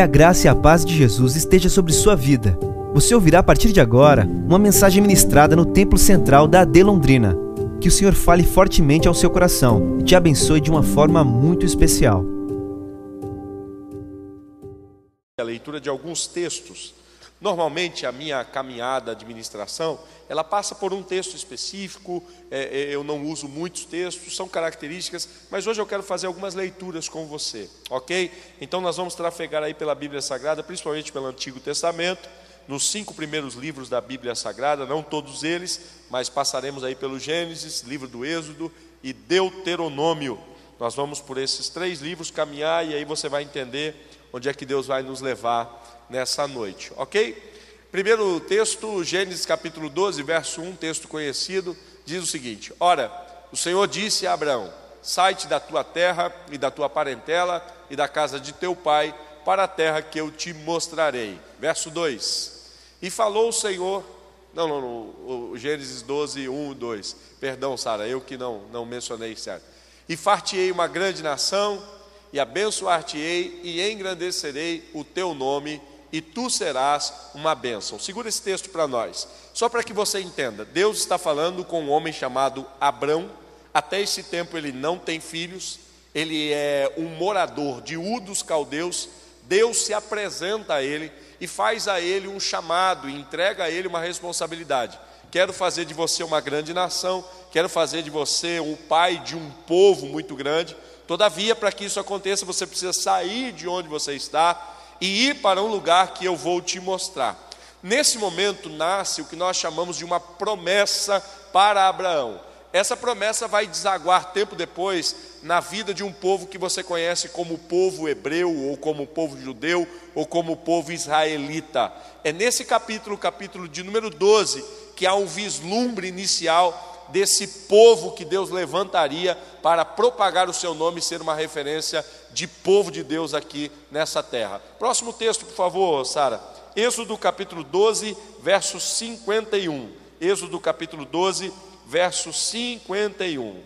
Que a graça e a paz de Jesus esteja sobre sua vida. Você ouvirá a partir de agora uma mensagem ministrada no Templo Central da AD Londrina. Que o Senhor fale fortemente ao seu coração e te abençoe de uma forma muito especial. A leitura de alguns textos. Normalmente a minha caminhada de administração, ela passa por um texto específico, é, é, eu não uso muitos textos, são características, mas hoje eu quero fazer algumas leituras com você, ok? Então nós vamos trafegar aí pela Bíblia Sagrada, principalmente pelo Antigo Testamento, nos cinco primeiros livros da Bíblia Sagrada, não todos eles, mas passaremos aí pelo Gênesis, livro do Êxodo e Deuteronômio. Nós vamos por esses três livros caminhar e aí você vai entender onde é que Deus vai nos levar nessa noite, ok? Primeiro texto, Gênesis capítulo 12, verso 1, texto conhecido, diz o seguinte: Ora, o Senhor disse a Abraão: Sai-te da tua terra e da tua parentela e da casa de teu pai para a terra que eu te mostrarei. Verso 2: e falou o Senhor, não, não, não o Gênesis 12, 1 e 2. Perdão, Sara, eu que não, não mencionei certo. E fartiei uma grande nação, e abençoar-te-ei, e engrandecerei o teu nome, e tu serás uma bênção. Segura esse texto para nós, só para que você entenda. Deus está falando com um homem chamado Abrão. Até esse tempo ele não tem filhos, ele é um morador de U dos caldeus. Deus se apresenta a ele e faz a ele um chamado, entrega a ele uma responsabilidade. Quero fazer de você uma grande nação, quero fazer de você o pai de um povo muito grande. Todavia, para que isso aconteça, você precisa sair de onde você está e ir para um lugar que eu vou te mostrar. Nesse momento nasce o que nós chamamos de uma promessa para Abraão. Essa promessa vai desaguar tempo depois na vida de um povo que você conhece como povo hebreu, ou como povo judeu, ou como povo israelita. É nesse capítulo, capítulo de número 12, que há um vislumbre inicial desse povo que Deus levantaria para propagar o seu nome e ser uma referência de povo de Deus aqui nessa terra. Próximo texto, por favor, Sara. Êxodo capítulo 12, verso 51. Êxodo capítulo 12, verso 51. O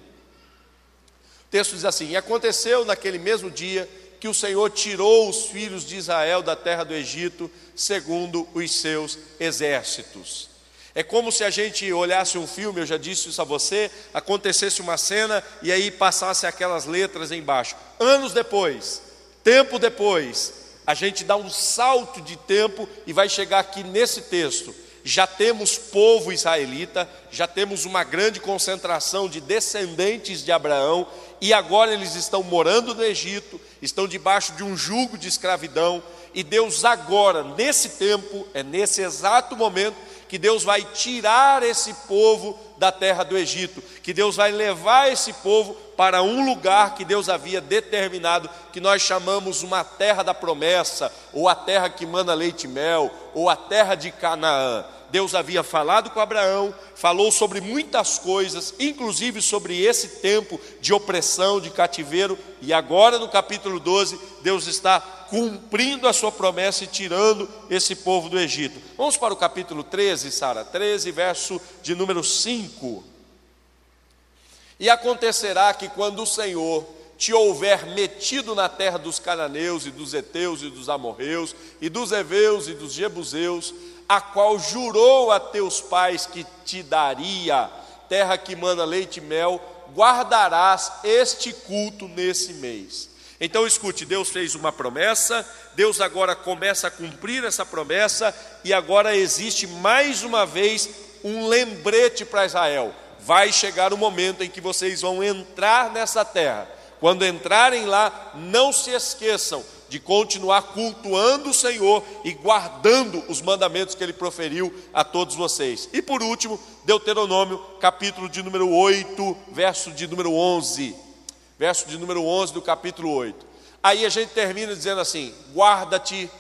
texto diz assim: E aconteceu naquele mesmo dia que o Senhor tirou os filhos de Israel da terra do Egito, segundo os seus exércitos. É como se a gente olhasse um filme, eu já disse isso a você, acontecesse uma cena e aí passasse aquelas letras embaixo. Anos depois, tempo depois, a gente dá um salto de tempo e vai chegar aqui nesse texto já temos povo israelita, já temos uma grande concentração de descendentes de Abraão, e agora eles estão morando no Egito, estão debaixo de um jugo de escravidão, e Deus agora, nesse tempo, é nesse exato momento, que Deus vai tirar esse povo da terra do Egito, que Deus vai levar esse povo para um lugar que Deus havia determinado, que nós chamamos uma terra da promessa, ou a terra que manda leite e mel, ou a terra de Canaã. Deus havia falado com Abraão, falou sobre muitas coisas, inclusive sobre esse tempo de opressão, de cativeiro, e agora no capítulo 12, Deus está cumprindo a sua promessa e tirando esse povo do Egito. Vamos para o capítulo 13, Sara, 13, verso de número 5. E acontecerá que quando o Senhor te houver metido na terra dos cananeus e dos heteus e dos amorreus e dos heveus e dos jebuseus, a qual jurou a teus pais que te daria, terra que manda leite e mel, guardarás este culto nesse mês. Então escute, Deus fez uma promessa, Deus agora começa a cumprir essa promessa, e agora existe mais uma vez um lembrete para Israel. Vai chegar o momento em que vocês vão entrar nessa terra. Quando entrarem lá, não se esqueçam, de continuar cultuando o Senhor e guardando os mandamentos que ele proferiu a todos vocês. E por último, Deuteronômio, capítulo de número 8, verso de número 11. Verso de número 11 do capítulo 8. Aí a gente termina dizendo assim: guarda-te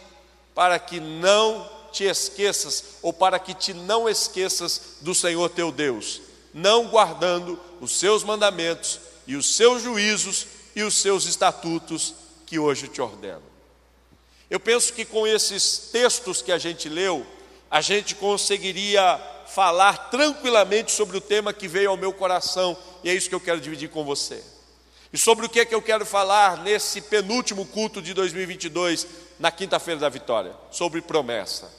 para que não te esqueças, ou para que te não esqueças do Senhor teu Deus, não guardando os seus mandamentos e os seus juízos e os seus estatutos que hoje te ordeno. Eu penso que com esses textos que a gente leu, a gente conseguiria falar tranquilamente sobre o tema que veio ao meu coração, e é isso que eu quero dividir com você. E sobre o que é que eu quero falar nesse penúltimo culto de 2022, na quinta-feira da vitória? Sobre promessa.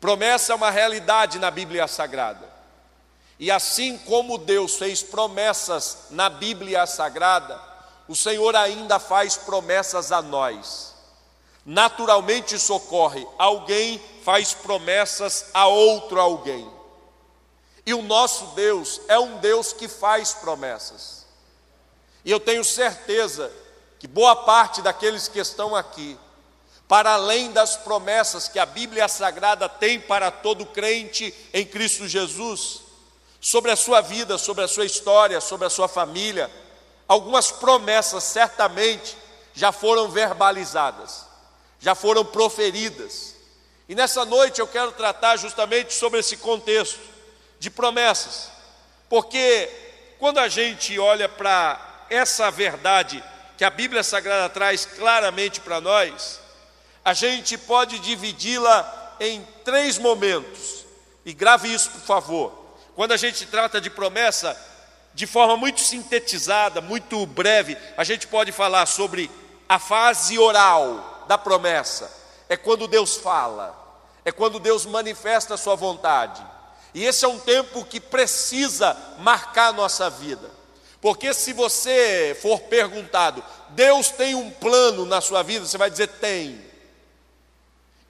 Promessa é uma realidade na Bíblia Sagrada. E assim como Deus fez promessas na Bíblia Sagrada, o Senhor ainda faz promessas a nós. Naturalmente socorre, alguém faz promessas a outro alguém. E o nosso Deus é um Deus que faz promessas. E eu tenho certeza que boa parte daqueles que estão aqui, para além das promessas que a Bíblia Sagrada tem para todo crente em Cristo Jesus, sobre a sua vida, sobre a sua história, sobre a sua família. Algumas promessas certamente já foram verbalizadas, já foram proferidas. E nessa noite eu quero tratar justamente sobre esse contexto de promessas, porque quando a gente olha para essa verdade que a Bíblia Sagrada traz claramente para nós, a gente pode dividi-la em três momentos, e grave isso por favor. Quando a gente trata de promessa, de forma muito sintetizada, muito breve, a gente pode falar sobre a fase oral da promessa. É quando Deus fala, é quando Deus manifesta a sua vontade. E esse é um tempo que precisa marcar a nossa vida. Porque se você for perguntado, Deus tem um plano na sua vida, você vai dizer tem.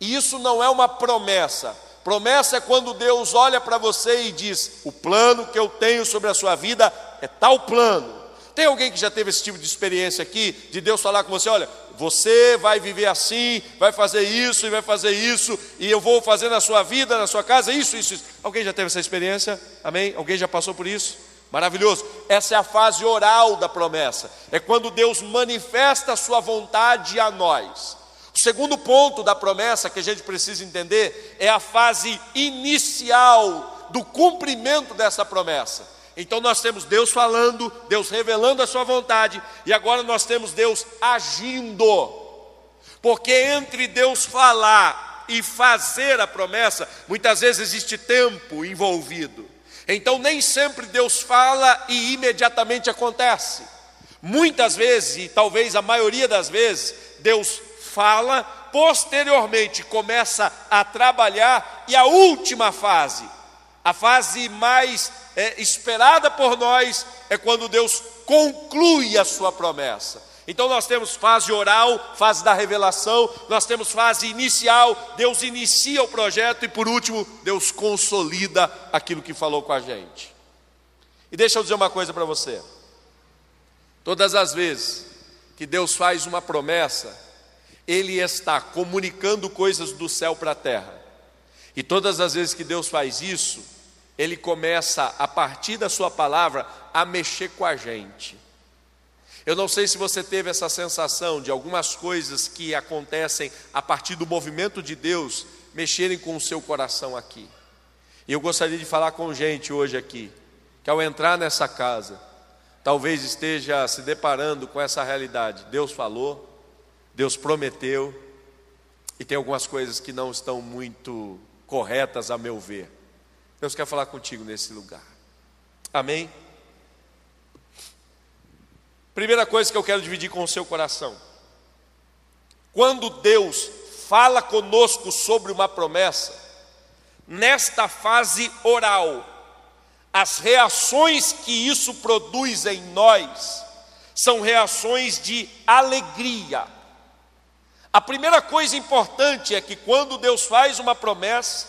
E isso não é uma promessa, Promessa é quando Deus olha para você e diz: O plano que eu tenho sobre a sua vida é tal plano. Tem alguém que já teve esse tipo de experiência aqui, de Deus falar com você: Olha, você vai viver assim, vai fazer isso e vai fazer isso, e eu vou fazer na sua vida, na sua casa, isso, isso, isso. Alguém já teve essa experiência? Amém? Alguém já passou por isso? Maravilhoso. Essa é a fase oral da promessa. É quando Deus manifesta a sua vontade a nós. O segundo ponto da promessa que a gente precisa entender é a fase inicial do cumprimento dessa promessa. Então nós temos Deus falando, Deus revelando a sua vontade, e agora nós temos Deus agindo. Porque entre Deus falar e fazer a promessa, muitas vezes existe tempo envolvido. Então nem sempre Deus fala e imediatamente acontece. Muitas vezes, e talvez a maioria das vezes, Deus fala, posteriormente começa a trabalhar, e a última fase, a fase mais é, esperada por nós, é quando Deus conclui a sua promessa. Então nós temos fase oral, fase da revelação, nós temos fase inicial, Deus inicia o projeto e por último, Deus consolida aquilo que falou com a gente. E deixa eu dizer uma coisa para você. Todas as vezes que Deus faz uma promessa, ele está comunicando coisas do céu para a terra. E todas as vezes que Deus faz isso, Ele começa, a partir da Sua palavra, a mexer com a gente. Eu não sei se você teve essa sensação de algumas coisas que acontecem a partir do movimento de Deus mexerem com o seu coração aqui. E eu gostaria de falar com gente hoje aqui, que ao entrar nessa casa, talvez esteja se deparando com essa realidade. Deus falou, Deus prometeu, e tem algumas coisas que não estão muito corretas a meu ver. Deus quer falar contigo nesse lugar. Amém? Primeira coisa que eu quero dividir com o seu coração. Quando Deus fala conosco sobre uma promessa, nesta fase oral, as reações que isso produz em nós são reações de alegria a primeira coisa importante é que quando Deus faz uma promessa,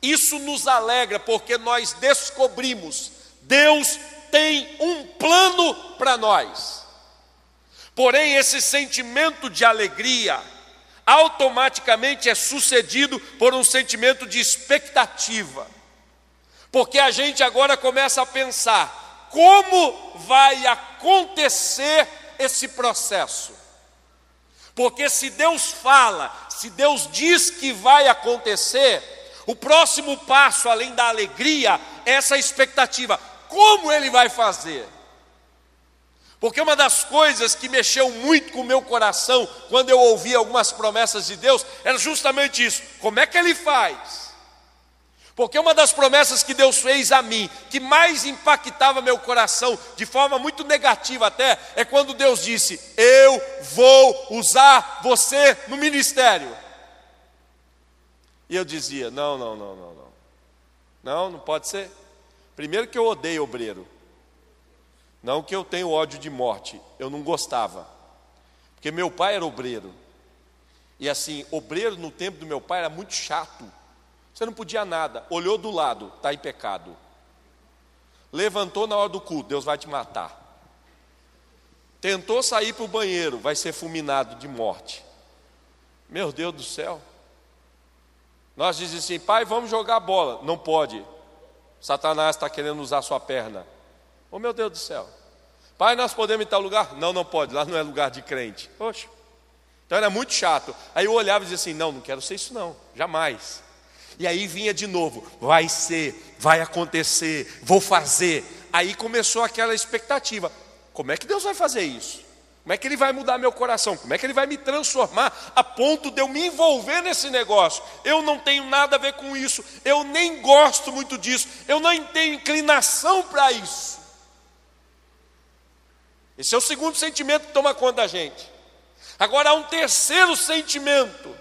isso nos alegra, porque nós descobrimos, Deus tem um plano para nós. Porém, esse sentimento de alegria automaticamente é sucedido por um sentimento de expectativa. Porque a gente agora começa a pensar: como vai acontecer esse processo? Porque se Deus fala, se Deus diz que vai acontecer, o próximo passo, além da alegria, é essa expectativa: como Ele vai fazer? Porque uma das coisas que mexeu muito com o meu coração quando eu ouvi algumas promessas de Deus era justamente isso: como é que Ele faz? Porque uma das promessas que Deus fez a mim, que mais impactava meu coração, de forma muito negativa até, é quando Deus disse: Eu vou usar você no ministério. E eu dizia: Não, não, não, não, não. Não, não pode ser. Primeiro que eu odeio obreiro. Não que eu tenho ódio de morte, eu não gostava. Porque meu pai era obreiro. E assim, obreiro no tempo do meu pai era muito chato. Você não podia nada. Olhou do lado, está em pecado. Levantou na hora do culto, Deus vai te matar. Tentou sair para o banheiro, vai ser fulminado de morte. Meu Deus do céu. Nós dizemos assim, pai, vamos jogar bola. Não pode. Satanás está querendo usar sua perna. Oh meu Deus do céu. Pai, nós podemos ir em tal lugar? Não, não pode, lá não é lugar de crente. Poxa. Então era muito chato. Aí eu olhava e dizia assim: não, não quero ser isso não, jamais. E aí vinha de novo: vai ser, vai acontecer, vou fazer. Aí começou aquela expectativa: como é que Deus vai fazer isso? Como é que Ele vai mudar meu coração? Como é que Ele vai me transformar a ponto de eu me envolver nesse negócio? Eu não tenho nada a ver com isso, eu nem gosto muito disso, eu não tenho inclinação para isso. Esse é o segundo sentimento que toma conta da gente. Agora há um terceiro sentimento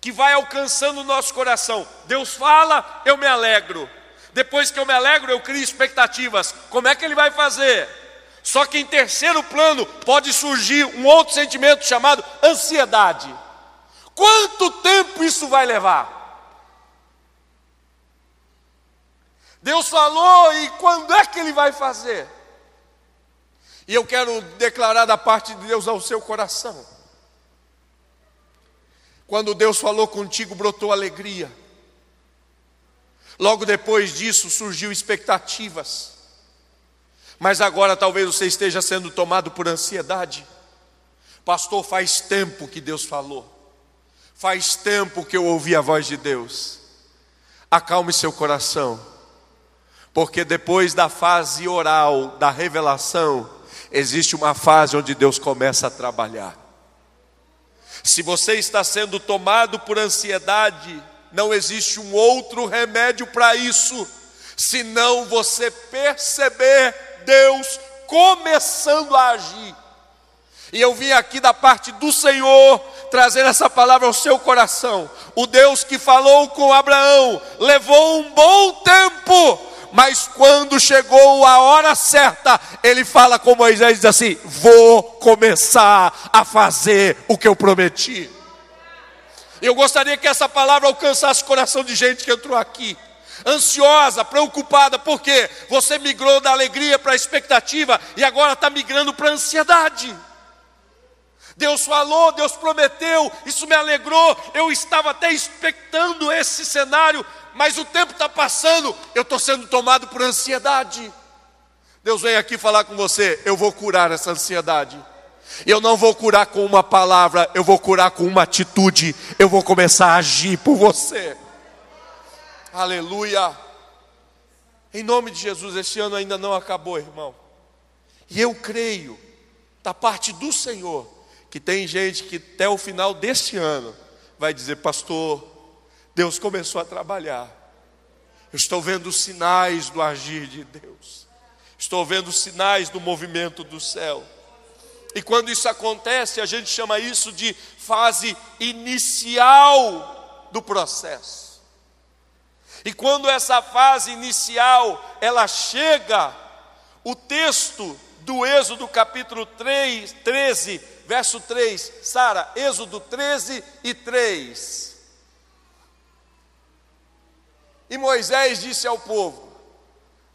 que vai alcançando o nosso coração. Deus fala, eu me alegro. Depois que eu me alegro, eu crio expectativas. Como é que ele vai fazer? Só que em terceiro plano pode surgir um outro sentimento chamado ansiedade. Quanto tempo isso vai levar? Deus falou e quando é que ele vai fazer? E eu quero declarar da parte de Deus ao seu coração quando Deus falou contigo, brotou alegria. Logo depois disso surgiu expectativas. Mas agora talvez você esteja sendo tomado por ansiedade. Pastor, faz tempo que Deus falou. Faz tempo que eu ouvi a voz de Deus. Acalme seu coração. Porque depois da fase oral, da revelação, existe uma fase onde Deus começa a trabalhar. Se você está sendo tomado por ansiedade, não existe um outro remédio para isso, senão você perceber Deus começando a agir. E eu vim aqui da parte do Senhor trazer essa palavra ao seu coração. O Deus que falou com Abraão levou um bom tempo mas quando chegou a hora certa, ele fala com Moisés diz assim: "Vou começar a fazer o que eu prometi". Eu gostaria que essa palavra alcançasse o coração de gente que entrou aqui ansiosa, preocupada, porque você migrou da alegria para a expectativa e agora está migrando para a ansiedade. Deus falou, Deus prometeu, isso me alegrou. Eu estava até expectando esse cenário, mas o tempo está passando, eu estou sendo tomado por ansiedade. Deus vem aqui falar com você, eu vou curar essa ansiedade. Eu não vou curar com uma palavra, eu vou curar com uma atitude. Eu vou começar a agir por você. Aleluia. Em nome de Jesus, este ano ainda não acabou, irmão. E eu creio, da parte do Senhor, que tem gente que até o final deste ano vai dizer, pastor, Deus começou a trabalhar. Eu estou vendo sinais do agir de Deus. Estou vendo sinais do movimento do céu. E quando isso acontece, a gente chama isso de fase inicial do processo. E quando essa fase inicial ela chega, o texto do Êxodo capítulo 3, 13, verso 3, Sara, Êxodo 13 e 3. E Moisés disse ao povo: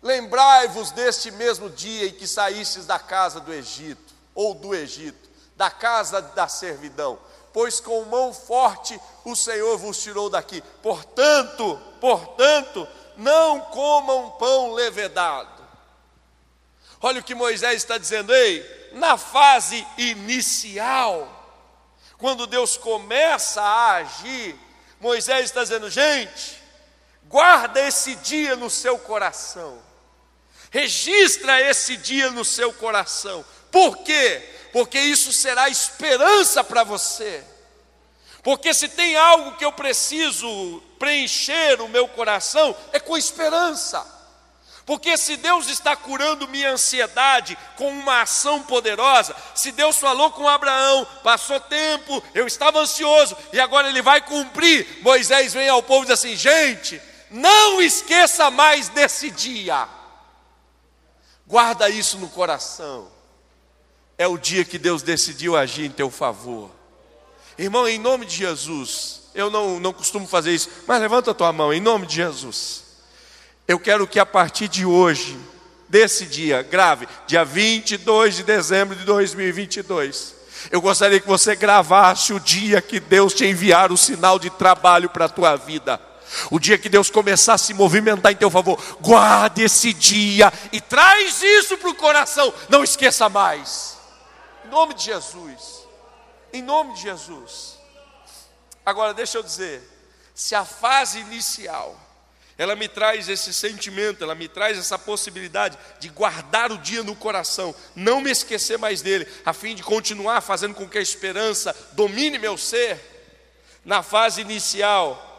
Lembrai-vos deste mesmo dia em que saístes da casa do Egito, ou do Egito, da casa da servidão, pois com mão forte o Senhor vos tirou daqui. Portanto, portanto, não comam pão levedado. Olha o que Moisés está dizendo, ei, na fase inicial, quando Deus começa a agir, Moisés está dizendo, gente, Guarda esse dia no seu coração. Registra esse dia no seu coração. Por quê? Porque isso será esperança para você. Porque se tem algo que eu preciso preencher o meu coração, é com esperança. Porque se Deus está curando minha ansiedade com uma ação poderosa, se Deus falou com Abraão, passou tempo, eu estava ansioso e agora ele vai cumprir, Moisés vem ao povo e diz assim: gente, não esqueça mais desse dia, guarda isso no coração, é o dia que Deus decidiu agir em teu favor. Irmão, em nome de Jesus, eu não, não costumo fazer isso, mas levanta a tua mão, em nome de Jesus. Eu quero que a partir de hoje, desse dia, grave, dia 22 de dezembro de 2022, eu gostaria que você gravasse o dia que Deus te enviar o sinal de trabalho para a tua vida. O dia que Deus começar a se movimentar em teu favor, guarde esse dia e traz isso para o coração. Não esqueça mais. Em nome de Jesus. Em nome de Jesus. Agora deixa eu dizer, se a fase inicial ela me traz esse sentimento, ela me traz essa possibilidade de guardar o dia no coração, não me esquecer mais dele, a fim de continuar fazendo com que a esperança domine meu ser. Na fase inicial,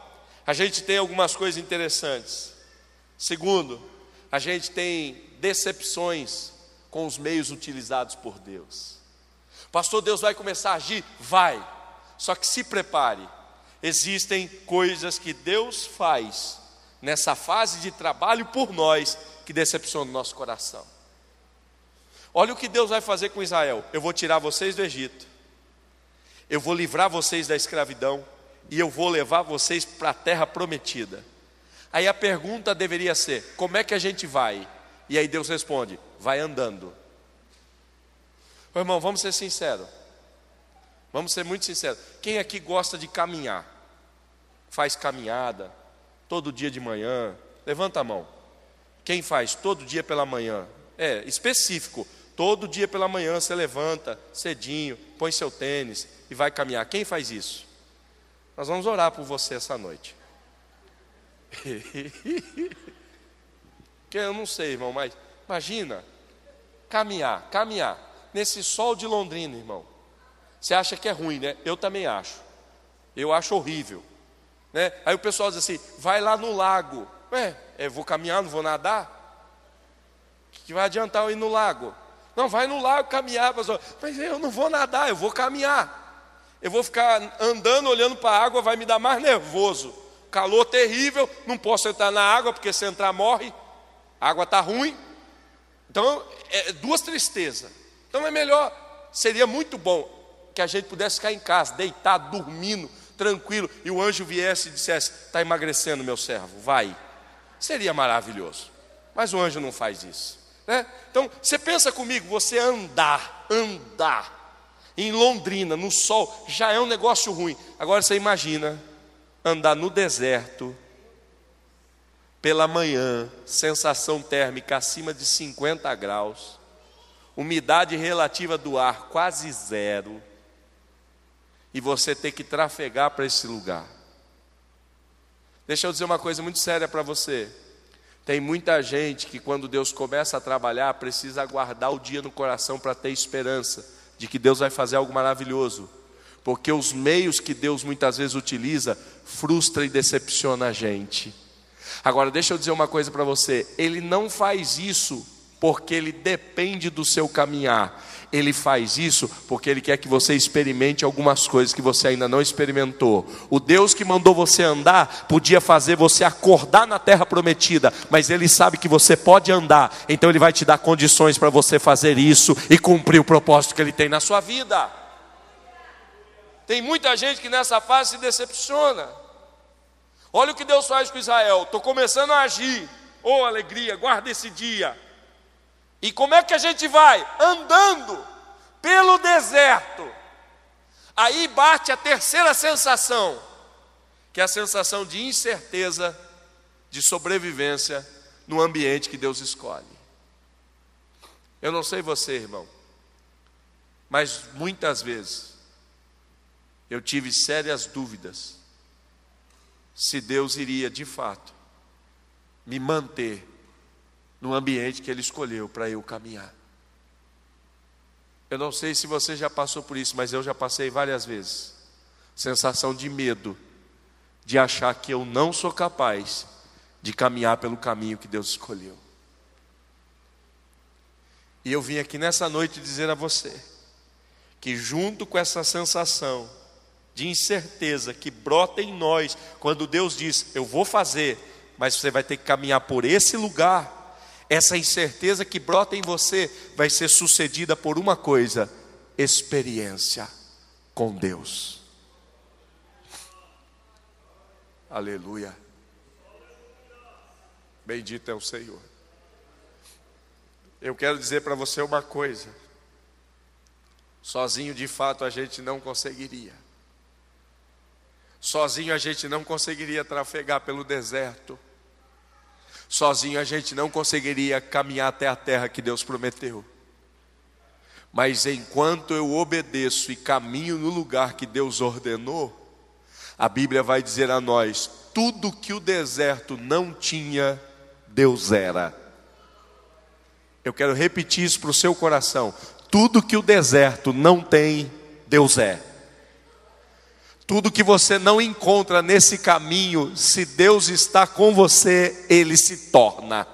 a gente tem algumas coisas interessantes. Segundo, a gente tem decepções com os meios utilizados por Deus. Pastor, Deus vai começar a agir? Vai. Só que se prepare. Existem coisas que Deus faz nessa fase de trabalho por nós que decepciona o nosso coração. Olha o que Deus vai fazer com Israel: eu vou tirar vocês do Egito, eu vou livrar vocês da escravidão e eu vou levar vocês para a terra prometida. Aí a pergunta deveria ser: como é que a gente vai? E aí Deus responde: vai andando. Meu irmão, vamos ser sinceros. Vamos ser muito sinceros. Quem aqui gosta de caminhar? Faz caminhada, todo dia de manhã? Levanta a mão. Quem faz todo dia pela manhã? É, específico. Todo dia pela manhã você levanta cedinho, põe seu tênis e vai caminhar. Quem faz isso? Nós vamos orar por você essa noite. que eu não sei, irmão, mas imagina caminhar, caminhar nesse sol de Londrina, irmão. Você acha que é ruim, né? Eu também acho. Eu acho horrível. Né? Aí o pessoal diz assim: vai lá no lago. Ué, eu vou caminhar, não vou nadar? Que vai adiantar eu ir no lago? Não, vai no lago caminhar, pastor. Mas eu não vou nadar, eu vou caminhar. Eu vou ficar andando, olhando para a água, vai me dar mais nervoso. Calor terrível, não posso entrar na água, porque se entrar morre. A água está ruim. Então, é duas tristezas. Então é melhor, seria muito bom que a gente pudesse ficar em casa, deitado, dormindo, tranquilo, e o anjo viesse e dissesse: Está emagrecendo, meu servo, vai. Seria maravilhoso. Mas o anjo não faz isso. Né? Então, você pensa comigo, você andar, andar em Londrina, no sol, já é um negócio ruim. Agora você imagina andar no deserto, pela manhã, sensação térmica acima de 50 graus, umidade relativa do ar quase zero e você ter que trafegar para esse lugar. Deixa eu dizer uma coisa muito séria para você. Tem muita gente que, quando Deus começa a trabalhar, precisa aguardar o dia no coração para ter esperança de que Deus vai fazer algo maravilhoso. Porque os meios que Deus muitas vezes utiliza frustra e decepciona a gente. Agora, deixa eu dizer uma coisa para você: Ele não faz isso porque Ele depende do seu caminhar, ele faz isso porque Ele quer que você experimente algumas coisas que você ainda não experimentou. O Deus que mandou você andar podia fazer você acordar na terra prometida, mas Ele sabe que você pode andar, então Ele vai te dar condições para você fazer isso e cumprir o propósito que Ele tem na sua vida. Tem muita gente que nessa fase se decepciona. Olha o que Deus faz com Israel. Estou começando a agir. Oh, alegria, guarda esse dia. E como é que a gente vai? Andando pelo deserto. Aí bate a terceira sensação, que é a sensação de incerteza, de sobrevivência no ambiente que Deus escolhe. Eu não sei você, irmão, mas muitas vezes eu tive sérias dúvidas se Deus iria de fato me manter no ambiente que Ele escolheu para eu caminhar. Eu não sei se você já passou por isso, mas eu já passei várias vezes. sensação de medo, de achar que eu não sou capaz de caminhar pelo caminho que Deus escolheu. E eu vim aqui nessa noite dizer a você que, junto com essa sensação de incerteza que brota em nós, quando Deus diz: Eu vou fazer, mas você vai ter que caminhar por esse lugar, essa incerteza que brota em você vai ser sucedida por uma coisa: experiência com Deus. Aleluia. Bendito é o Senhor. Eu quero dizer para você uma coisa. Sozinho de fato a gente não conseguiria. Sozinho a gente não conseguiria trafegar pelo deserto. Sozinho a gente não conseguiria caminhar até a terra que Deus prometeu. Mas enquanto eu obedeço e caminho no lugar que Deus ordenou, a Bíblia vai dizer a nós: tudo que o deserto não tinha, Deus era. Eu quero repetir isso para o seu coração: tudo que o deserto não tem, Deus é. Tudo que você não encontra nesse caminho, se Deus está com você, ele se torna.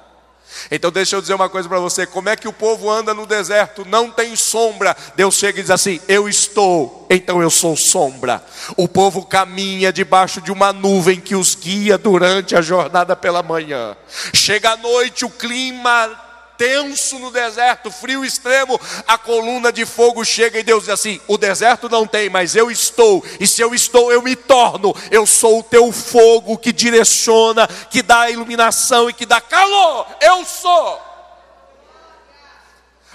Então deixa eu dizer uma coisa para você: como é que o povo anda no deserto? Não tem sombra. Deus chega e diz assim: Eu estou, então eu sou sombra. O povo caminha debaixo de uma nuvem que os guia durante a jornada pela manhã. Chega a noite, o clima tenso no deserto, frio extremo, a coluna de fogo chega e Deus diz assim: O deserto não tem, mas eu estou, e se eu estou, eu me torno. Eu sou o teu fogo que direciona, que dá iluminação e que dá calor. Eu sou.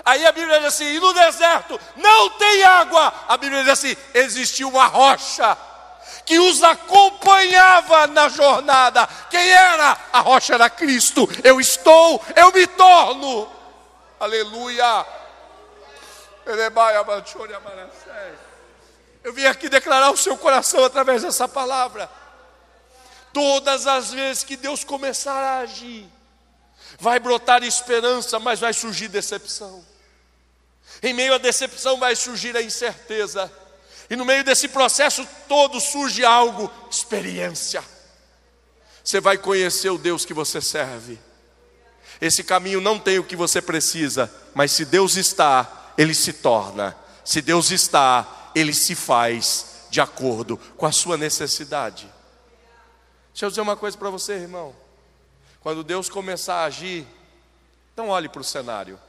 Aí a Bíblia diz assim: e no deserto não tem água. A Bíblia diz assim: existiu uma rocha que os acompanhava na jornada. Quem era? A rocha era Cristo. Eu estou, eu me torno. Aleluia. Eu vim aqui declarar o seu coração através dessa palavra. Todas as vezes que Deus começar a agir, vai brotar esperança, mas vai surgir decepção. Em meio à decepção vai surgir a incerteza. E no meio desse processo todo surge algo, experiência. Você vai conhecer o Deus que você serve. Esse caminho não tem o que você precisa, mas se Deus está, ele se torna. Se Deus está, ele se faz de acordo com a sua necessidade. Deixa eu dizer uma coisa para você, irmão. Quando Deus começar a agir, não olhe para o cenário.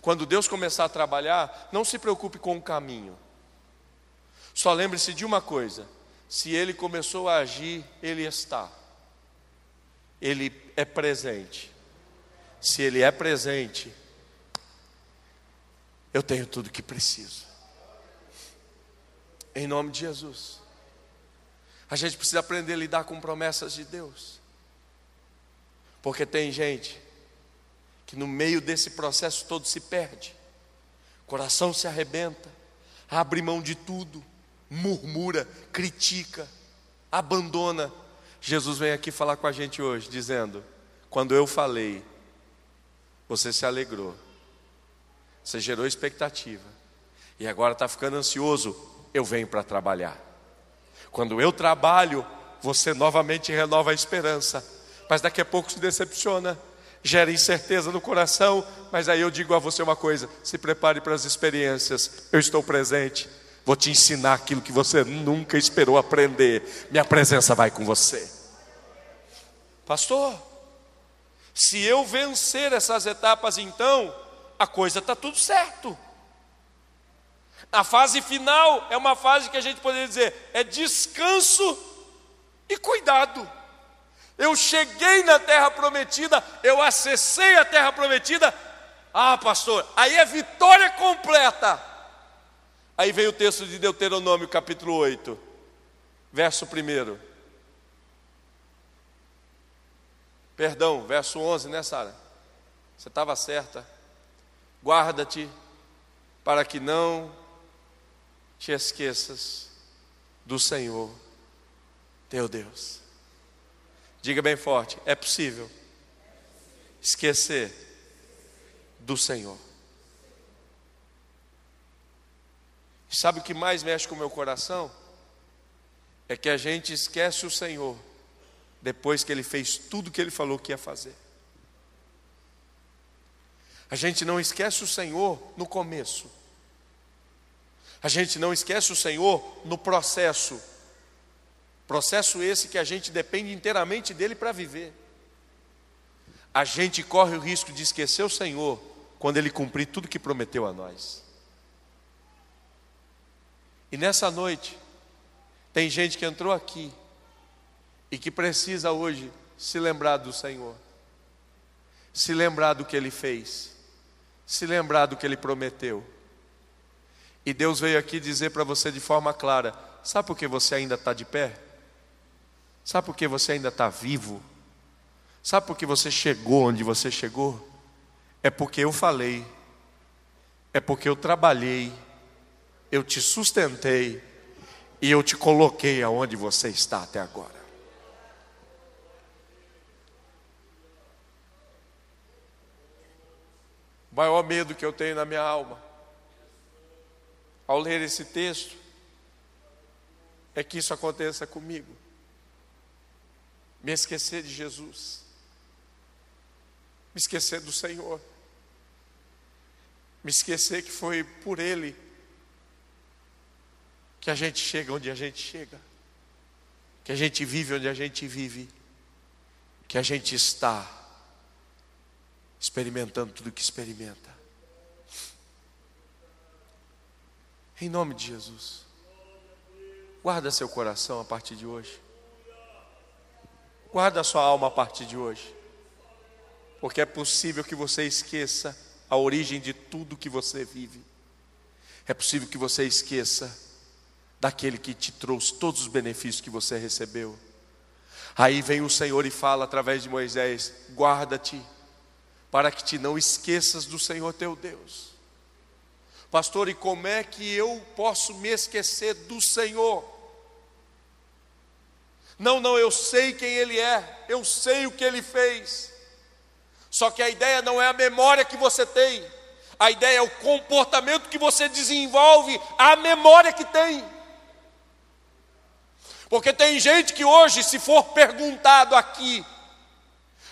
Quando Deus começar a trabalhar, não se preocupe com o caminho. Só lembre-se de uma coisa: se ele começou a agir, ele está. Ele é presente. Se ele é presente, eu tenho tudo o que preciso. Em nome de Jesus. A gente precisa aprender a lidar com promessas de Deus. Porque tem gente que no meio desse processo todo se perde, coração se arrebenta, abre mão de tudo murmura, critica, abandona. Jesus vem aqui falar com a gente hoje, dizendo: quando eu falei, você se alegrou, você gerou expectativa, e agora está ficando ansioso, eu venho para trabalhar. Quando eu trabalho, você novamente renova a esperança, mas daqui a pouco se decepciona, gera incerteza no coração, mas aí eu digo a você uma coisa: se prepare para as experiências, eu estou presente, Vou te ensinar aquilo que você nunca esperou aprender. Minha presença vai com você. Pastor, se eu vencer essas etapas, então, a coisa está tudo certo. A fase final é uma fase que a gente poderia dizer é descanso e cuidado. Eu cheguei na terra prometida, eu acessei a terra prometida. Ah, pastor, aí é vitória completa. Aí vem o texto de Deuteronômio, capítulo 8, verso 1. Perdão, verso 11, né, Sara? Você estava certa. Guarda-te para que não te esqueças do Senhor, teu Deus. Diga bem forte: é possível esquecer do Senhor. Sabe o que mais mexe com o meu coração? É que a gente esquece o Senhor depois que Ele fez tudo que Ele falou que ia fazer. A gente não esquece o Senhor no começo. A gente não esquece o Senhor no processo. Processo esse que a gente depende inteiramente dele para viver. A gente corre o risco de esquecer o Senhor quando ele cumprir tudo que prometeu a nós. E nessa noite, tem gente que entrou aqui e que precisa hoje se lembrar do Senhor, se lembrar do que ele fez, se lembrar do que ele prometeu. E Deus veio aqui dizer para você de forma clara: sabe por que você ainda está de pé? Sabe por que você ainda está vivo? Sabe por que você chegou onde você chegou? É porque eu falei, é porque eu trabalhei, eu te sustentei e eu te coloquei aonde você está até agora. O maior medo que eu tenho na minha alma, ao ler esse texto, é que isso aconteça comigo. Me esquecer de Jesus, me esquecer do Senhor, me esquecer que foi por Ele que a gente chega onde a gente chega, que a gente vive onde a gente vive, que a gente está experimentando tudo que experimenta. Em nome de Jesus. Guarda seu coração a partir de hoje. Guarda sua alma a partir de hoje. Porque é possível que você esqueça a origem de tudo que você vive. É possível que você esqueça daquele que te trouxe todos os benefícios que você recebeu. Aí vem o Senhor e fala através de Moisés: guarda-te, para que te não esqueças do Senhor teu Deus. Pastor, e como é que eu posso me esquecer do Senhor? Não, não, eu sei quem Ele é, eu sei o que Ele fez. Só que a ideia não é a memória que você tem, a ideia é o comportamento que você desenvolve, a memória que tem. Porque tem gente que hoje, se for perguntado aqui,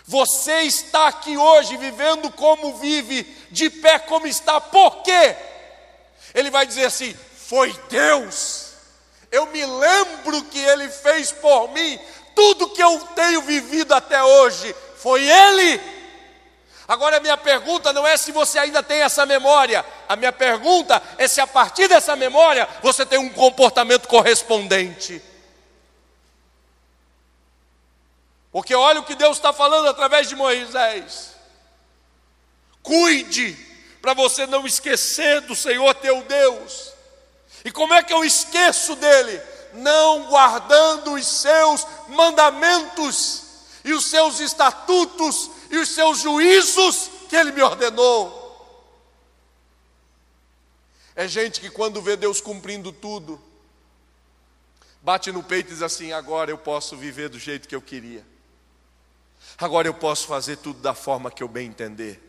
você está aqui hoje vivendo como vive, de pé como está, por quê? Ele vai dizer assim: foi Deus. Eu me lembro que Ele fez por mim, tudo que eu tenho vivido até hoje, foi Ele. Agora, a minha pergunta não é se você ainda tem essa memória, a minha pergunta é se a partir dessa memória você tem um comportamento correspondente. Porque olha o que Deus está falando através de Moisés. Cuide para você não esquecer do Senhor teu Deus. E como é que eu esqueço dele? Não guardando os seus mandamentos e os seus estatutos e os seus juízos que ele me ordenou. É gente que quando vê Deus cumprindo tudo, bate no peito e diz assim: agora eu posso viver do jeito que eu queria. Agora eu posso fazer tudo da forma que eu bem entender.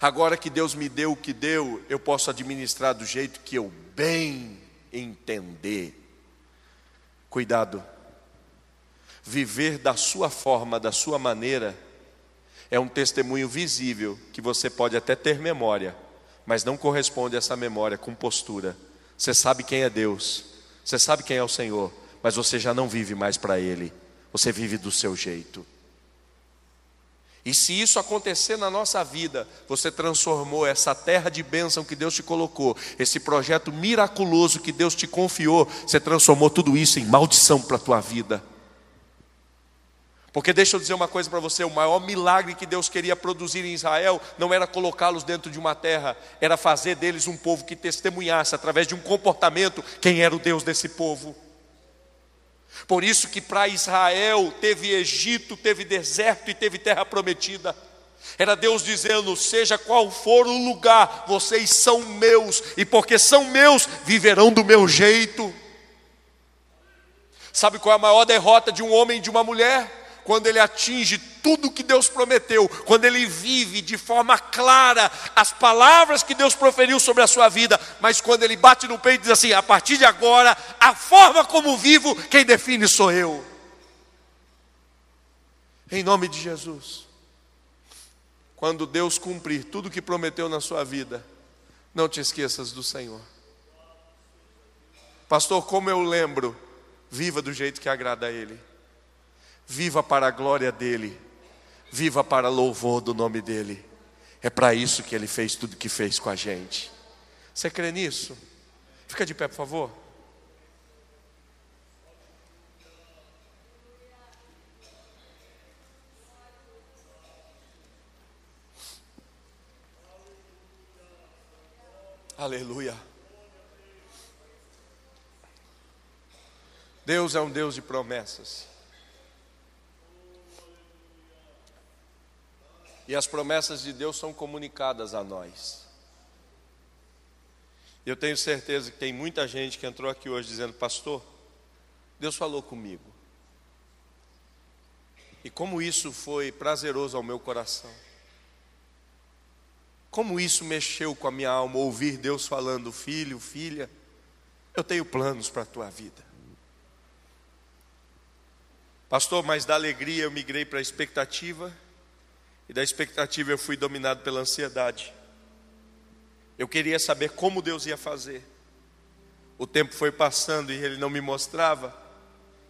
Agora que Deus me deu o que deu, eu posso administrar do jeito que eu bem entender. Cuidado. Viver da sua forma, da sua maneira, é um testemunho visível que você pode até ter memória, mas não corresponde a essa memória com postura. Você sabe quem é Deus, você sabe quem é o Senhor, mas você já não vive mais para Ele, você vive do seu jeito. E se isso acontecer na nossa vida, você transformou essa terra de bênção que Deus te colocou, esse projeto miraculoso que Deus te confiou, você transformou tudo isso em maldição para a tua vida. Porque deixa eu dizer uma coisa para você: o maior milagre que Deus queria produzir em Israel não era colocá-los dentro de uma terra, era fazer deles um povo que testemunhasse através de um comportamento quem era o Deus desse povo. Por isso que para Israel teve Egito, teve deserto e teve terra prometida. Era Deus dizendo: seja qual for o lugar, vocês são meus, e porque são meus, viverão do meu jeito. Sabe qual é a maior derrota de um homem e de uma mulher? Quando ele atinge tudo que Deus prometeu, quando ele vive de forma clara as palavras que Deus proferiu sobre a sua vida, mas quando ele bate no peito e diz assim: a partir de agora, a forma como vivo, quem define sou eu. Em nome de Jesus. Quando Deus cumprir tudo que prometeu na sua vida, não te esqueças do Senhor. Pastor, como eu lembro, viva do jeito que agrada a Ele. Viva para a glória dEle. Viva para louvor do nome dEle. É para isso que Ele fez tudo que fez com a gente. Você crê nisso? Fica de pé, por favor. Aleluia. Deus é um Deus de promessas. E as promessas de Deus são comunicadas a nós. Eu tenho certeza que tem muita gente que entrou aqui hoje dizendo: Pastor, Deus falou comigo. E como isso foi prazeroso ao meu coração. Como isso mexeu com a minha alma, ouvir Deus falando: Filho, filha, eu tenho planos para a tua vida. Pastor, mas da alegria eu migrei para a expectativa, e da expectativa eu fui dominado pela ansiedade. Eu queria saber como Deus ia fazer. O tempo foi passando e ele não me mostrava,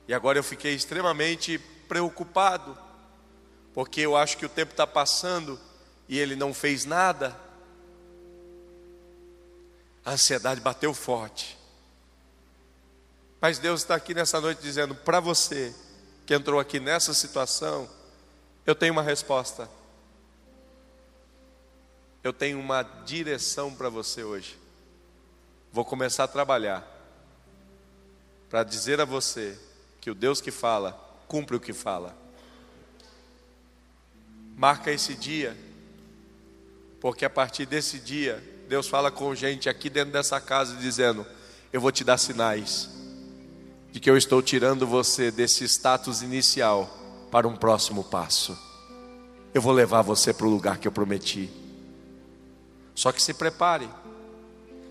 e agora eu fiquei extremamente preocupado, porque eu acho que o tempo está passando e ele não fez nada. A ansiedade bateu forte. Mas Deus está aqui nessa noite dizendo para você, que entrou aqui nessa situação, eu tenho uma resposta. Eu tenho uma direção para você hoje. Vou começar a trabalhar para dizer a você que o Deus que fala, cumpre o que fala. Marca esse dia, porque a partir desse dia, Deus fala com gente aqui dentro dessa casa dizendo: Eu vou te dar sinais de que eu estou tirando você desse status inicial para um próximo passo. Eu vou levar você para o lugar que eu prometi. Só que se prepare.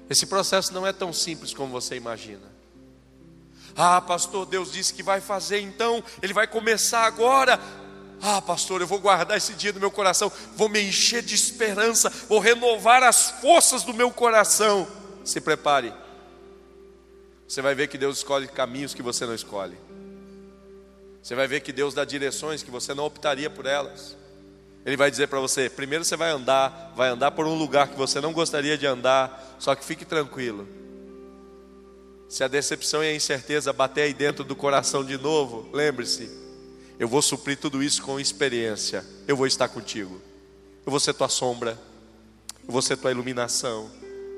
Esse processo não é tão simples como você imagina. Ah, pastor, Deus disse que vai fazer, então ele vai começar agora. Ah, pastor, eu vou guardar esse dia no meu coração, vou me encher de esperança, vou renovar as forças do meu coração. Se prepare. Você vai ver que Deus escolhe caminhos que você não escolhe. Você vai ver que Deus dá direções que você não optaria por elas. Ele vai dizer para você: primeiro você vai andar, vai andar por um lugar que você não gostaria de andar, só que fique tranquilo. Se a decepção e a incerteza bater aí dentro do coração de novo, lembre-se, eu vou suprir tudo isso com experiência. Eu vou estar contigo. Eu vou ser tua sombra. Eu vou ser tua iluminação.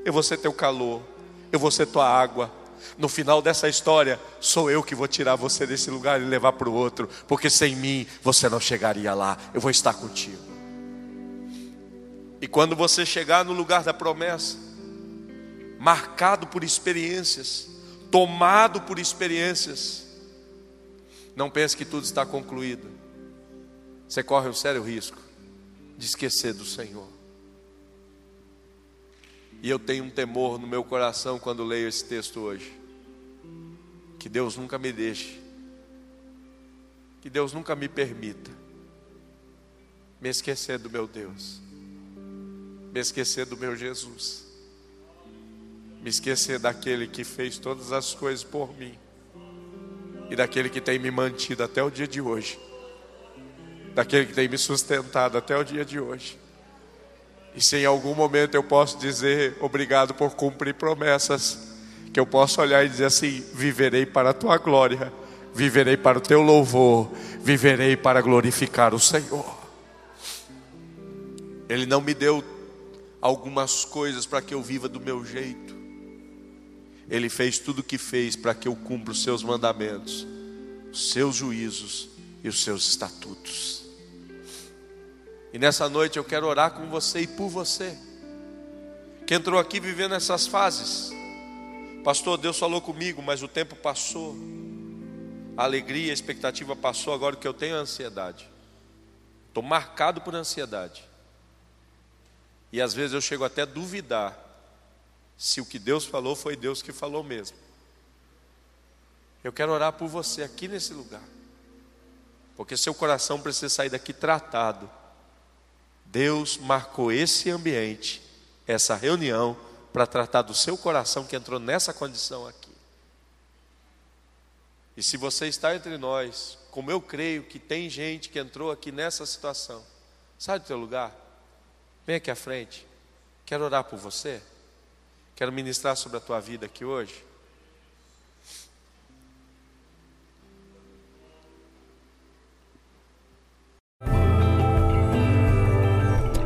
Eu vou ser teu calor. Eu vou ser tua água. No final dessa história, sou eu que vou tirar você desse lugar e levar para o outro, porque sem mim você não chegaria lá. Eu vou estar contigo. E quando você chegar no lugar da promessa, marcado por experiências, tomado por experiências, não pense que tudo está concluído. Você corre um sério risco de esquecer do Senhor. E eu tenho um temor no meu coração quando leio esse texto hoje. Que Deus nunca me deixe, que Deus nunca me permita me esquecer do meu Deus, me esquecer do meu Jesus, me esquecer daquele que fez todas as coisas por mim. E daquele que tem me mantido até o dia de hoje, daquele que tem me sustentado até o dia de hoje. E se em algum momento eu posso dizer obrigado por cumprir promessas, que eu possa olhar e dizer assim: viverei para a tua glória, viverei para o teu louvor, viverei para glorificar o Senhor. Ele não me deu algumas coisas para que eu viva do meu jeito. Ele fez tudo o que fez para que eu cumpra os seus mandamentos, os seus juízos e os seus estatutos. E nessa noite eu quero orar com você e por você, que entrou aqui vivendo essas fases Pastor, Deus falou comigo, mas o tempo passou. a alegria, a expectativa passou, agora o que eu tenho é ansiedade. Estou marcado por ansiedade. E às vezes eu chego até a duvidar se o que Deus falou foi Deus que falou mesmo. Eu quero orar por você aqui nesse lugar. Porque seu coração precisa sair daqui tratado. Deus marcou esse ambiente, essa reunião, para tratar do seu coração que entrou nessa condição aqui. E se você está entre nós, como eu creio que tem gente que entrou aqui nessa situação, sai do teu lugar, vem aqui à frente. Quero orar por você. Quero ministrar sobre a tua vida aqui hoje.